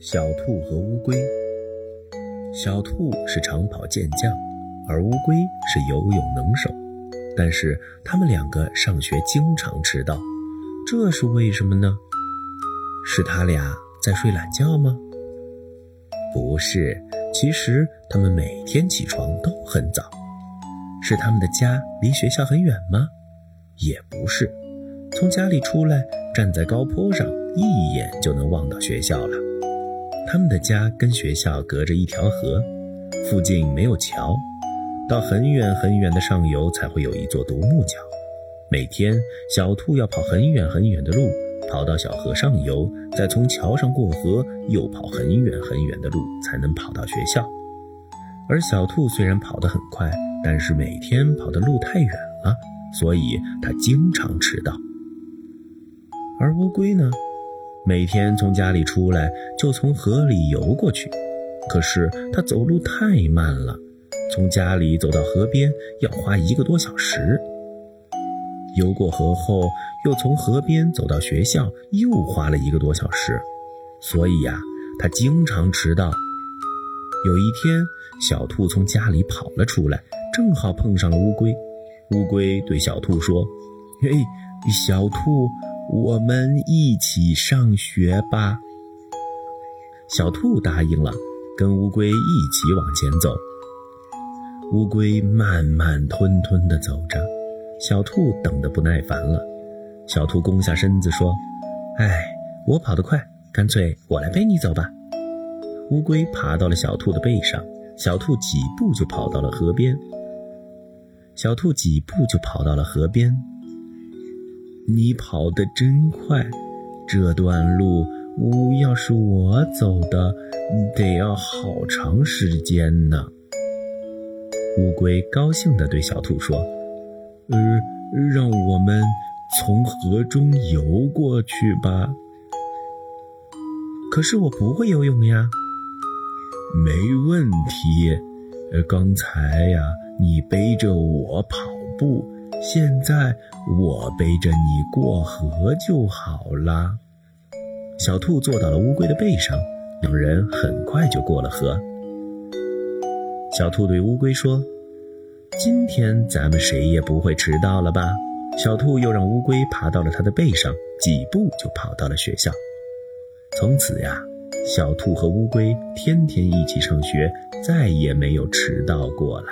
小兔和乌龟。小兔是长跑健将，而乌龟是游泳能手。但是他们两个上学经常迟到，这是为什么呢？是他俩在睡懒觉吗？不是，其实他们每天起床都很早。是他们的家离学校很远吗？也不是，从家里出来，站在高坡上，一眼就能望到学校了。他们的家跟学校隔着一条河，附近没有桥。到很远很远的上游才会有一座独木桥，每天小兔要跑很远很远的路，跑到小河上游，再从桥上过河，又跑很远很远的路才能跑到学校。而小兔虽然跑得很快，但是每天跑的路太远了，所以它经常迟到。而乌龟呢，每天从家里出来就从河里游过去，可是他走路太慢了。从家里走到河边要花一个多小时，游过河后又从河边走到学校又花了一个多小时，所以呀，他经常迟到。有一天，小兔从家里跑了出来，正好碰上了乌龟。乌龟对小兔说：“嘿，小兔，我们一起上学吧。”小兔答应了，跟乌龟一起往前走。乌龟慢慢吞吞地走着，小兔等得不耐烦了。小兔弓下身子说：“哎，我跑得快，干脆我来背你走吧。”乌龟爬到了小兔的背上，小兔几步就跑到了河边。小兔几步就跑到了河边。你跑得真快，这段路乌要是我走的，得要好长时间呢。乌龟高兴地对小兔说：“呃，让我们从河中游过去吧。”可是我不会游泳呀。没问题，刚才呀，你背着我跑步，现在我背着你过河就好啦。小兔坐到了乌龟的背上，两人很快就过了河。小兔对乌龟说：“今天咱们谁也不会迟到了吧？”小兔又让乌龟爬到了它的背上，几步就跑到了学校。从此呀，小兔和乌龟天天一起上学，再也没有迟到过了。